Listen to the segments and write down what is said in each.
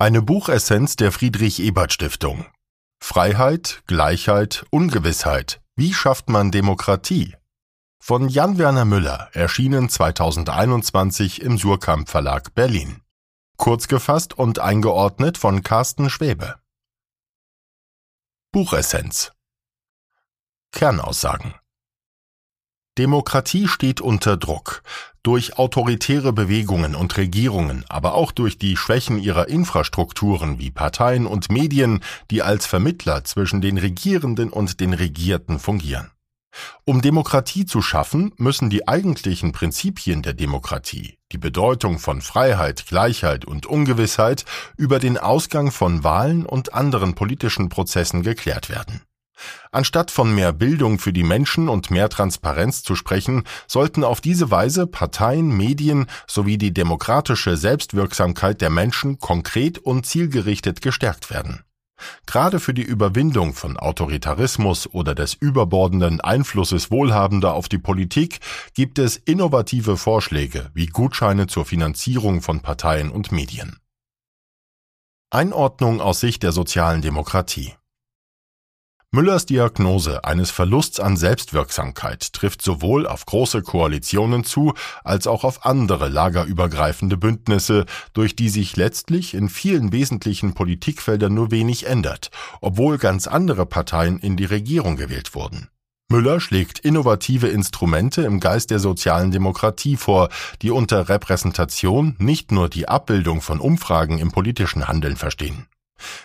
Eine Buchessenz der Friedrich Ebert Stiftung. Freiheit, Gleichheit, Ungewissheit. Wie schafft man Demokratie? Von Jan-Werner Müller, erschienen 2021 im Surkamp Verlag Berlin. Kurz gefasst und eingeordnet von Carsten Schwebe. Buchessenz. Kernaussagen. Demokratie steht unter Druck. Durch autoritäre Bewegungen und Regierungen, aber auch durch die Schwächen ihrer Infrastrukturen wie Parteien und Medien, die als Vermittler zwischen den Regierenden und den Regierten fungieren. Um Demokratie zu schaffen, müssen die eigentlichen Prinzipien der Demokratie, die Bedeutung von Freiheit, Gleichheit und Ungewissheit über den Ausgang von Wahlen und anderen politischen Prozessen geklärt werden. Anstatt von mehr Bildung für die Menschen und mehr Transparenz zu sprechen, sollten auf diese Weise Parteien, Medien sowie die demokratische Selbstwirksamkeit der Menschen konkret und zielgerichtet gestärkt werden. Gerade für die Überwindung von Autoritarismus oder des überbordenden Einflusses Wohlhabender auf die Politik gibt es innovative Vorschläge wie Gutscheine zur Finanzierung von Parteien und Medien. Einordnung aus Sicht der sozialen Demokratie Müllers Diagnose eines Verlusts an Selbstwirksamkeit trifft sowohl auf große Koalitionen zu, als auch auf andere lagerübergreifende Bündnisse, durch die sich letztlich in vielen wesentlichen Politikfeldern nur wenig ändert, obwohl ganz andere Parteien in die Regierung gewählt wurden. Müller schlägt innovative Instrumente im Geist der sozialen Demokratie vor, die unter Repräsentation nicht nur die Abbildung von Umfragen im politischen Handeln verstehen.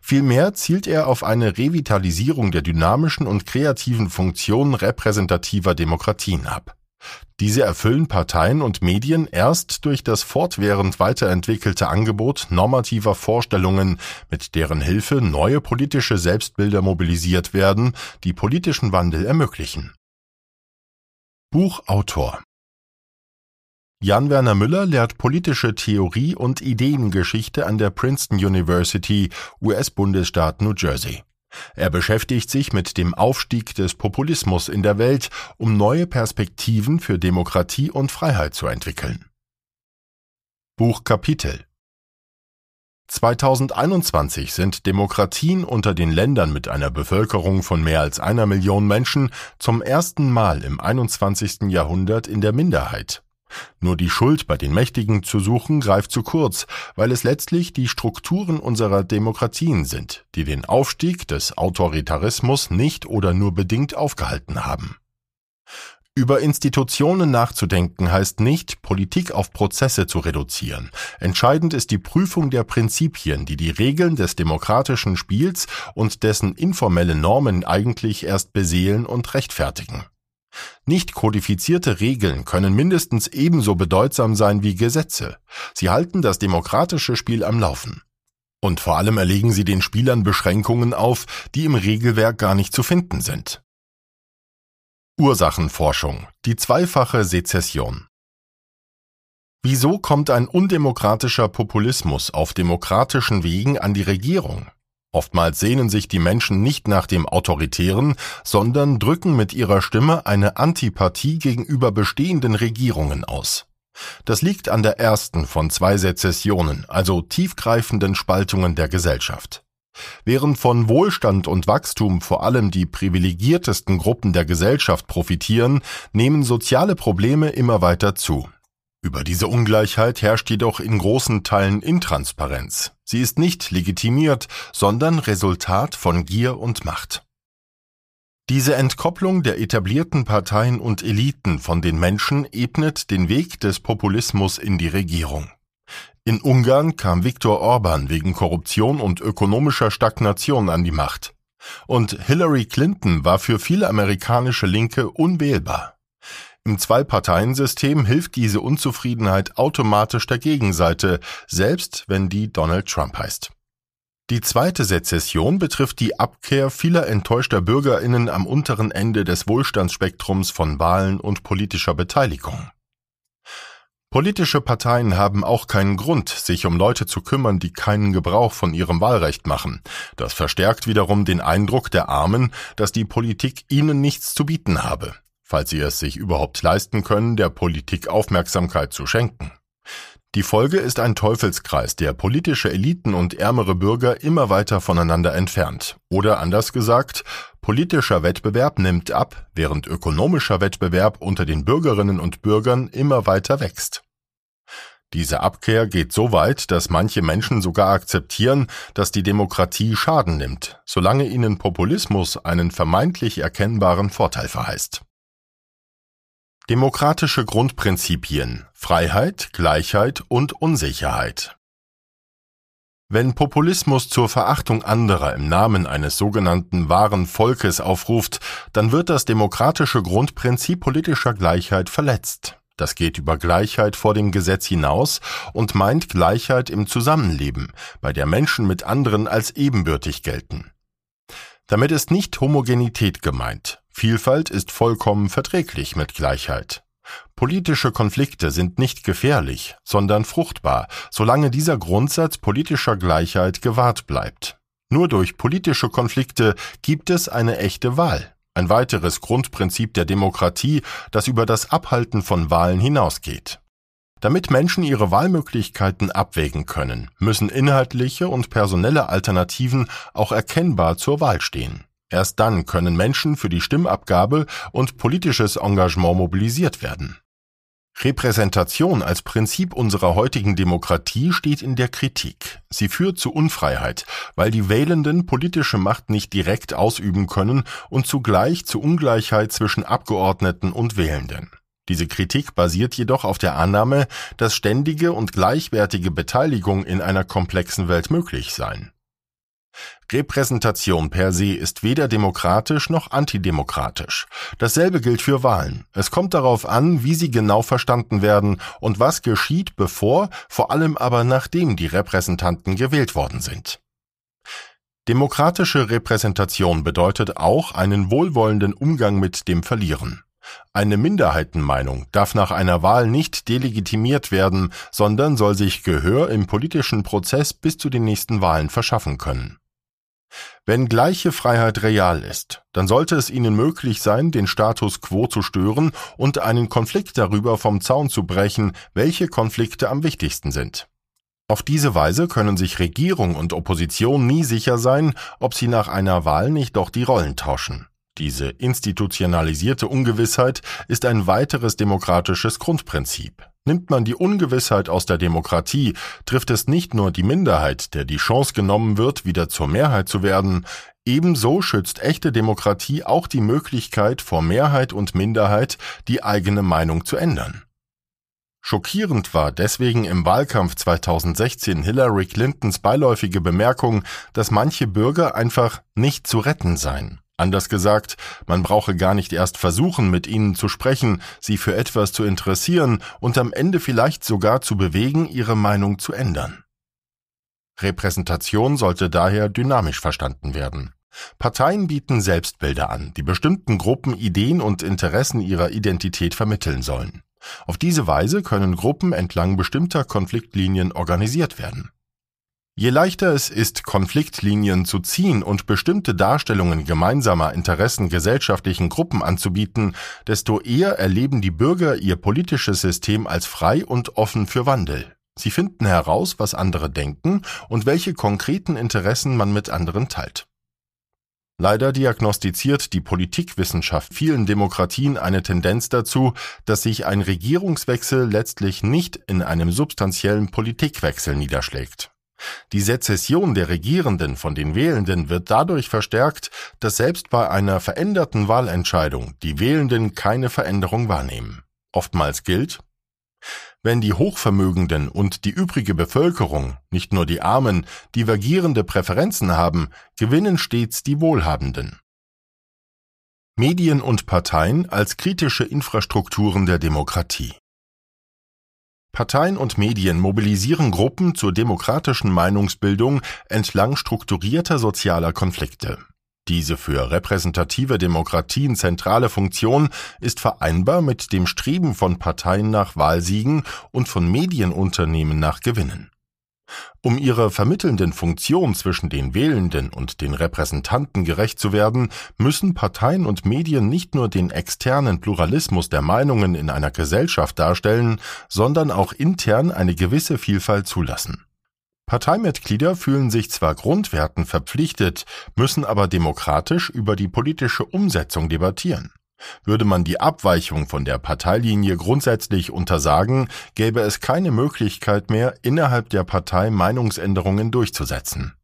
Vielmehr zielt er auf eine Revitalisierung der dynamischen und kreativen Funktionen repräsentativer Demokratien ab. Diese erfüllen Parteien und Medien erst durch das fortwährend weiterentwickelte Angebot normativer Vorstellungen, mit deren Hilfe neue politische Selbstbilder mobilisiert werden, die politischen Wandel ermöglichen. Buchautor Jan Werner Müller lehrt politische Theorie und Ideengeschichte an der Princeton University, US-Bundesstaat New Jersey. Er beschäftigt sich mit dem Aufstieg des Populismus in der Welt, um neue Perspektiven für Demokratie und Freiheit zu entwickeln. Buchkapitel 2021 sind Demokratien unter den Ländern mit einer Bevölkerung von mehr als einer Million Menschen zum ersten Mal im 21. Jahrhundert in der Minderheit. Nur die Schuld bei den Mächtigen zu suchen greift zu kurz, weil es letztlich die Strukturen unserer Demokratien sind, die den Aufstieg des Autoritarismus nicht oder nur bedingt aufgehalten haben. Über Institutionen nachzudenken heißt nicht, Politik auf Prozesse zu reduzieren. Entscheidend ist die Prüfung der Prinzipien, die die Regeln des demokratischen Spiels und dessen informelle Normen eigentlich erst beseelen und rechtfertigen. Nicht kodifizierte Regeln können mindestens ebenso bedeutsam sein wie Gesetze. Sie halten das demokratische Spiel am Laufen. Und vor allem erlegen sie den Spielern Beschränkungen auf, die im Regelwerk gar nicht zu finden sind. Ursachenforschung. Die zweifache Sezession. Wieso kommt ein undemokratischer Populismus auf demokratischen Wegen an die Regierung? Oftmals sehnen sich die Menschen nicht nach dem Autoritären, sondern drücken mit ihrer Stimme eine Antipathie gegenüber bestehenden Regierungen aus. Das liegt an der ersten von zwei Sezessionen, also tiefgreifenden Spaltungen der Gesellschaft. Während von Wohlstand und Wachstum vor allem die privilegiertesten Gruppen der Gesellschaft profitieren, nehmen soziale Probleme immer weiter zu. Über diese Ungleichheit herrscht jedoch in großen Teilen Intransparenz. Sie ist nicht legitimiert, sondern Resultat von Gier und Macht. Diese Entkopplung der etablierten Parteien und Eliten von den Menschen ebnet den Weg des Populismus in die Regierung. In Ungarn kam Viktor Orban wegen Korruption und ökonomischer Stagnation an die Macht. Und Hillary Clinton war für viele amerikanische Linke unwählbar. Im Zwei-Parteien-System hilft diese Unzufriedenheit automatisch der Gegenseite, selbst wenn die Donald Trump heißt. Die zweite Sezession betrifft die Abkehr vieler enttäuschter Bürgerinnen am unteren Ende des Wohlstandsspektrums von Wahlen und politischer Beteiligung. Politische Parteien haben auch keinen Grund, sich um Leute zu kümmern, die keinen Gebrauch von ihrem Wahlrecht machen. Das verstärkt wiederum den Eindruck der Armen, dass die Politik ihnen nichts zu bieten habe falls sie es sich überhaupt leisten können, der Politik Aufmerksamkeit zu schenken. Die Folge ist ein Teufelskreis, der politische Eliten und ärmere Bürger immer weiter voneinander entfernt. Oder anders gesagt, politischer Wettbewerb nimmt ab, während ökonomischer Wettbewerb unter den Bürgerinnen und Bürgern immer weiter wächst. Diese Abkehr geht so weit, dass manche Menschen sogar akzeptieren, dass die Demokratie Schaden nimmt, solange ihnen Populismus einen vermeintlich erkennbaren Vorteil verheißt. Demokratische Grundprinzipien Freiheit, Gleichheit und Unsicherheit Wenn Populismus zur Verachtung anderer im Namen eines sogenannten wahren Volkes aufruft, dann wird das demokratische Grundprinzip politischer Gleichheit verletzt. Das geht über Gleichheit vor dem Gesetz hinaus und meint Gleichheit im Zusammenleben, bei der Menschen mit anderen als ebenbürtig gelten. Damit ist nicht Homogenität gemeint. Vielfalt ist vollkommen verträglich mit Gleichheit. Politische Konflikte sind nicht gefährlich, sondern fruchtbar, solange dieser Grundsatz politischer Gleichheit gewahrt bleibt. Nur durch politische Konflikte gibt es eine echte Wahl ein weiteres Grundprinzip der Demokratie, das über das Abhalten von Wahlen hinausgeht. Damit Menschen ihre Wahlmöglichkeiten abwägen können, müssen inhaltliche und personelle Alternativen auch erkennbar zur Wahl stehen. Erst dann können Menschen für die Stimmabgabe und politisches Engagement mobilisiert werden. Repräsentation als Prinzip unserer heutigen Demokratie steht in der Kritik. Sie führt zu Unfreiheit, weil die Wählenden politische Macht nicht direkt ausüben können und zugleich zu Ungleichheit zwischen Abgeordneten und Wählenden. Diese Kritik basiert jedoch auf der Annahme, dass ständige und gleichwertige Beteiligung in einer komplexen Welt möglich seien. Repräsentation per se ist weder demokratisch noch antidemokratisch. Dasselbe gilt für Wahlen. Es kommt darauf an, wie sie genau verstanden werden und was geschieht, bevor, vor allem aber nachdem die Repräsentanten gewählt worden sind. Demokratische Repräsentation bedeutet auch einen wohlwollenden Umgang mit dem Verlieren. Eine Minderheitenmeinung darf nach einer Wahl nicht delegitimiert werden, sondern soll sich Gehör im politischen Prozess bis zu den nächsten Wahlen verschaffen können. Wenn gleiche Freiheit real ist, dann sollte es ihnen möglich sein, den Status quo zu stören und einen Konflikt darüber vom Zaun zu brechen, welche Konflikte am wichtigsten sind. Auf diese Weise können sich Regierung und Opposition nie sicher sein, ob sie nach einer Wahl nicht doch die Rollen tauschen. Diese institutionalisierte Ungewissheit ist ein weiteres demokratisches Grundprinzip. Nimmt man die Ungewissheit aus der Demokratie, trifft es nicht nur die Minderheit, der die Chance genommen wird, wieder zur Mehrheit zu werden, ebenso schützt echte Demokratie auch die Möglichkeit vor Mehrheit und Minderheit, die eigene Meinung zu ändern. Schockierend war deswegen im Wahlkampf 2016 Hillary Clintons beiläufige Bemerkung, dass manche Bürger einfach nicht zu retten seien. Anders gesagt, man brauche gar nicht erst versuchen, mit ihnen zu sprechen, sie für etwas zu interessieren und am Ende vielleicht sogar zu bewegen, ihre Meinung zu ändern. Repräsentation sollte daher dynamisch verstanden werden. Parteien bieten Selbstbilder an, die bestimmten Gruppen Ideen und Interessen ihrer Identität vermitteln sollen. Auf diese Weise können Gruppen entlang bestimmter Konfliktlinien organisiert werden. Je leichter es ist, Konfliktlinien zu ziehen und bestimmte Darstellungen gemeinsamer Interessen gesellschaftlichen Gruppen anzubieten, desto eher erleben die Bürger ihr politisches System als frei und offen für Wandel. Sie finden heraus, was andere denken und welche konkreten Interessen man mit anderen teilt. Leider diagnostiziert die Politikwissenschaft vielen Demokratien eine Tendenz dazu, dass sich ein Regierungswechsel letztlich nicht in einem substanziellen Politikwechsel niederschlägt. Die Sezession der Regierenden von den Wählenden wird dadurch verstärkt, dass selbst bei einer veränderten Wahlentscheidung die Wählenden keine Veränderung wahrnehmen. Oftmals gilt, wenn die Hochvermögenden und die übrige Bevölkerung, nicht nur die Armen, divergierende Präferenzen haben, gewinnen stets die Wohlhabenden. Medien und Parteien als kritische Infrastrukturen der Demokratie Parteien und Medien mobilisieren Gruppen zur demokratischen Meinungsbildung entlang strukturierter sozialer Konflikte. Diese für repräsentative Demokratien zentrale Funktion ist vereinbar mit dem Streben von Parteien nach Wahlsiegen und von Medienunternehmen nach Gewinnen. Um ihrer vermittelnden Funktion zwischen den Wählenden und den Repräsentanten gerecht zu werden, müssen Parteien und Medien nicht nur den externen Pluralismus der Meinungen in einer Gesellschaft darstellen, sondern auch intern eine gewisse Vielfalt zulassen. Parteimitglieder fühlen sich zwar Grundwerten verpflichtet, müssen aber demokratisch über die politische Umsetzung debattieren. Würde man die Abweichung von der Parteilinie grundsätzlich untersagen, gäbe es keine Möglichkeit mehr, innerhalb der Partei Meinungsänderungen durchzusetzen.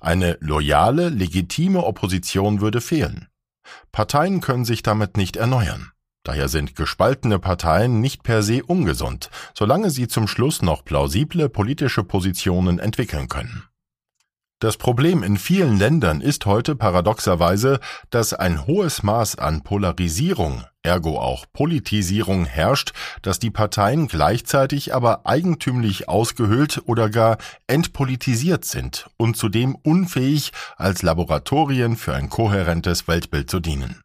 Eine loyale, legitime Opposition würde fehlen. Parteien können sich damit nicht erneuern. Daher sind gespaltene Parteien nicht per se ungesund, solange sie zum Schluss noch plausible politische Positionen entwickeln können. Das Problem in vielen Ländern ist heute paradoxerweise, dass ein hohes Maß an Polarisierung, ergo auch Politisierung herrscht, dass die Parteien gleichzeitig aber eigentümlich ausgehöhlt oder gar entpolitisiert sind und zudem unfähig, als Laboratorien für ein kohärentes Weltbild zu dienen.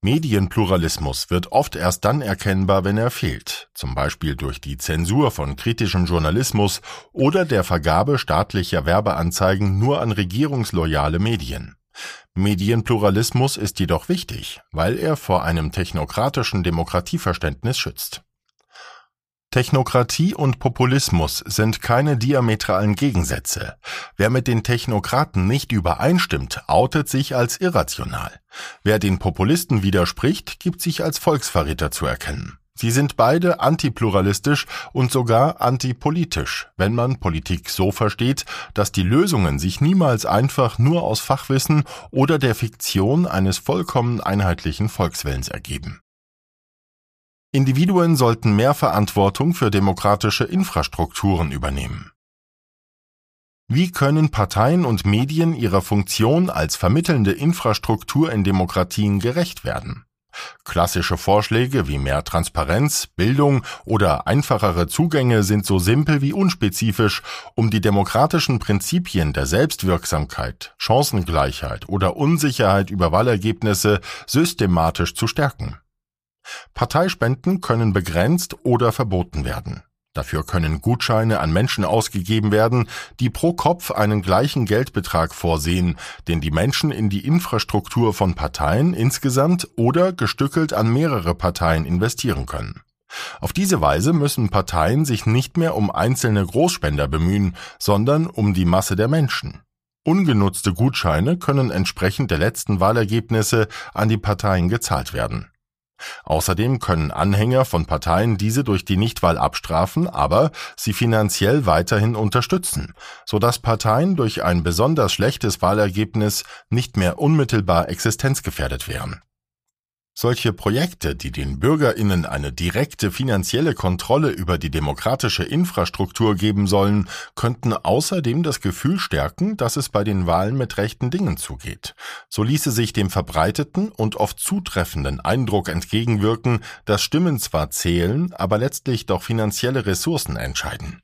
Medienpluralismus wird oft erst dann erkennbar, wenn er fehlt, zum Beispiel durch die Zensur von kritischem Journalismus oder der Vergabe staatlicher Werbeanzeigen nur an regierungsloyale Medien. Medienpluralismus ist jedoch wichtig, weil er vor einem technokratischen Demokratieverständnis schützt. Technokratie und Populismus sind keine diametralen Gegensätze. Wer mit den Technokraten nicht übereinstimmt, outet sich als irrational. Wer den Populisten widerspricht, gibt sich als Volksverräter zu erkennen. Sie sind beide antipluralistisch und sogar antipolitisch, wenn man Politik so versteht, dass die Lösungen sich niemals einfach nur aus Fachwissen oder der Fiktion eines vollkommen einheitlichen Volkswillens ergeben. Individuen sollten mehr Verantwortung für demokratische Infrastrukturen übernehmen. Wie können Parteien und Medien ihrer Funktion als vermittelnde Infrastruktur in Demokratien gerecht werden? Klassische Vorschläge wie mehr Transparenz, Bildung oder einfachere Zugänge sind so simpel wie unspezifisch, um die demokratischen Prinzipien der Selbstwirksamkeit, Chancengleichheit oder Unsicherheit über Wahlergebnisse systematisch zu stärken. Parteispenden können begrenzt oder verboten werden. Dafür können Gutscheine an Menschen ausgegeben werden, die pro Kopf einen gleichen Geldbetrag vorsehen, den die Menschen in die Infrastruktur von Parteien insgesamt oder gestückelt an mehrere Parteien investieren können. Auf diese Weise müssen Parteien sich nicht mehr um einzelne Großspender bemühen, sondern um die Masse der Menschen. Ungenutzte Gutscheine können entsprechend der letzten Wahlergebnisse an die Parteien gezahlt werden. Außerdem können Anhänger von Parteien diese durch die Nichtwahl abstrafen, aber sie finanziell weiterhin unterstützen, so dass Parteien durch ein besonders schlechtes Wahlergebnis nicht mehr unmittelbar existenzgefährdet wären solche Projekte, die den Bürgerinnen eine direkte finanzielle Kontrolle über die demokratische Infrastruktur geben sollen, könnten außerdem das Gefühl stärken, dass es bei den Wahlen mit rechten Dingen zugeht. So ließe sich dem verbreiteten und oft zutreffenden Eindruck entgegenwirken, dass Stimmen zwar zählen, aber letztlich doch finanzielle Ressourcen entscheiden.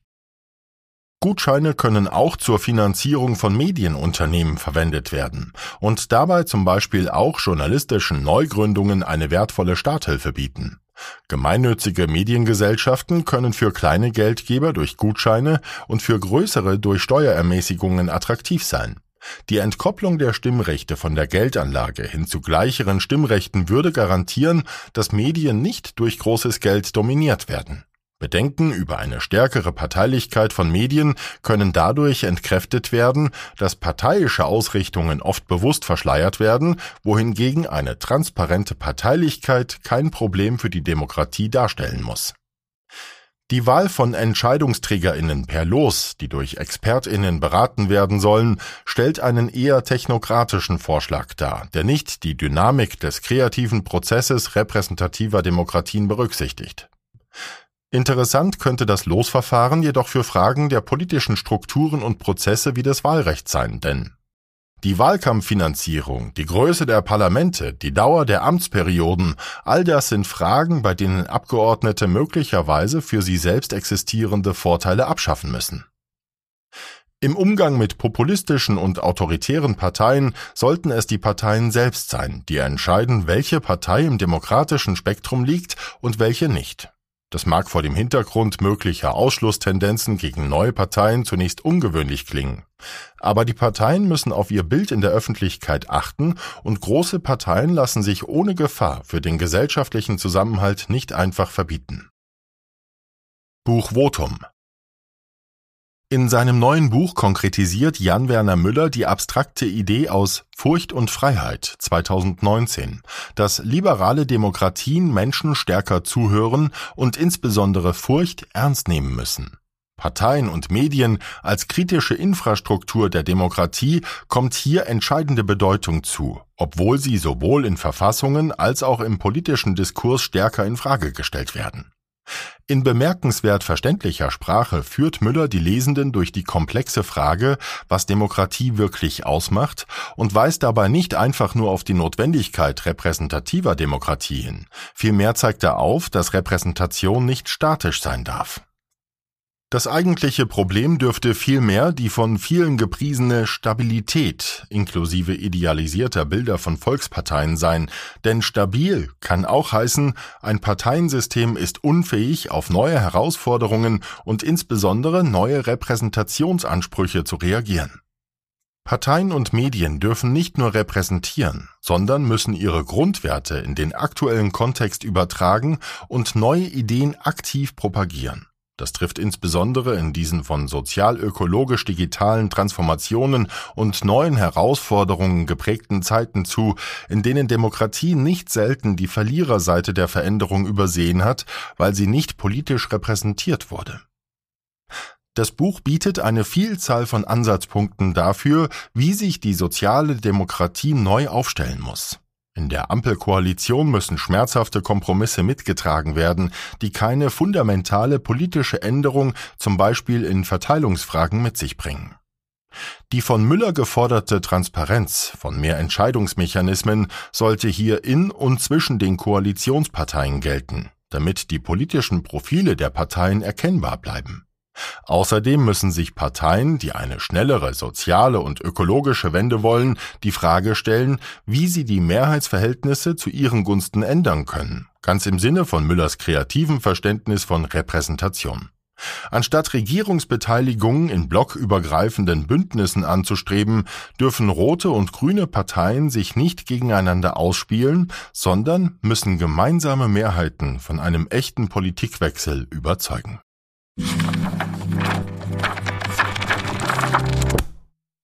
Gutscheine können auch zur Finanzierung von Medienunternehmen verwendet werden und dabei zum Beispiel auch journalistischen Neugründungen eine wertvolle Starthilfe bieten. Gemeinnützige Mediengesellschaften können für kleine Geldgeber durch Gutscheine und für größere durch Steuerermäßigungen attraktiv sein. Die Entkopplung der Stimmrechte von der Geldanlage hin zu gleicheren Stimmrechten würde garantieren, dass Medien nicht durch großes Geld dominiert werden. Bedenken über eine stärkere Parteilichkeit von Medien können dadurch entkräftet werden, dass parteiische Ausrichtungen oft bewusst verschleiert werden, wohingegen eine transparente Parteilichkeit kein Problem für die Demokratie darstellen muss. Die Wahl von Entscheidungsträgerinnen per Los, die durch Expertinnen beraten werden sollen, stellt einen eher technokratischen Vorschlag dar, der nicht die Dynamik des kreativen Prozesses repräsentativer Demokratien berücksichtigt. Interessant könnte das Losverfahren jedoch für Fragen der politischen Strukturen und Prozesse wie des Wahlrechts sein, denn die Wahlkampffinanzierung, die Größe der Parlamente, die Dauer der Amtsperioden, all das sind Fragen, bei denen Abgeordnete möglicherweise für sie selbst existierende Vorteile abschaffen müssen. Im Umgang mit populistischen und autoritären Parteien sollten es die Parteien selbst sein, die entscheiden, welche Partei im demokratischen Spektrum liegt und welche nicht. Das mag vor dem Hintergrund möglicher Ausschlusstendenzen gegen neue Parteien zunächst ungewöhnlich klingen. Aber die Parteien müssen auf ihr Bild in der Öffentlichkeit achten und große Parteien lassen sich ohne Gefahr für den gesellschaftlichen Zusammenhalt nicht einfach verbieten. Buch Votum in seinem neuen Buch konkretisiert Jan Werner Müller die abstrakte Idee aus Furcht und Freiheit 2019, dass liberale Demokratien Menschen stärker zuhören und insbesondere Furcht ernst nehmen müssen. Parteien und Medien als kritische Infrastruktur der Demokratie kommt hier entscheidende Bedeutung zu, obwohl sie sowohl in Verfassungen als auch im politischen Diskurs stärker in Frage gestellt werden. In bemerkenswert verständlicher Sprache führt Müller die Lesenden durch die komplexe Frage, was Demokratie wirklich ausmacht, und weist dabei nicht einfach nur auf die Notwendigkeit repräsentativer Demokratie hin. Vielmehr zeigt er auf, dass Repräsentation nicht statisch sein darf. Das eigentliche Problem dürfte vielmehr die von vielen gepriesene Stabilität inklusive idealisierter Bilder von Volksparteien sein, denn stabil kann auch heißen, ein Parteiensystem ist unfähig, auf neue Herausforderungen und insbesondere neue Repräsentationsansprüche zu reagieren. Parteien und Medien dürfen nicht nur repräsentieren, sondern müssen ihre Grundwerte in den aktuellen Kontext übertragen und neue Ideen aktiv propagieren. Das trifft insbesondere in diesen von sozial-ökologisch digitalen Transformationen und neuen Herausforderungen geprägten Zeiten zu, in denen Demokratie nicht selten die Verliererseite der Veränderung übersehen hat, weil sie nicht politisch repräsentiert wurde. Das Buch bietet eine Vielzahl von Ansatzpunkten dafür, wie sich die soziale Demokratie neu aufstellen muss. In der Ampelkoalition müssen schmerzhafte Kompromisse mitgetragen werden, die keine fundamentale politische Änderung zum Beispiel in Verteilungsfragen mit sich bringen. Die von Müller geforderte Transparenz von mehr Entscheidungsmechanismen sollte hier in und zwischen den Koalitionsparteien gelten, damit die politischen Profile der Parteien erkennbar bleiben. Außerdem müssen sich Parteien, die eine schnellere soziale und ökologische Wende wollen, die Frage stellen, wie sie die Mehrheitsverhältnisse zu ihren Gunsten ändern können, ganz im Sinne von Müllers kreativen Verständnis von Repräsentation. Anstatt Regierungsbeteiligungen in blockübergreifenden Bündnissen anzustreben, dürfen rote und grüne Parteien sich nicht gegeneinander ausspielen, sondern müssen gemeinsame Mehrheiten von einem echten Politikwechsel überzeugen. You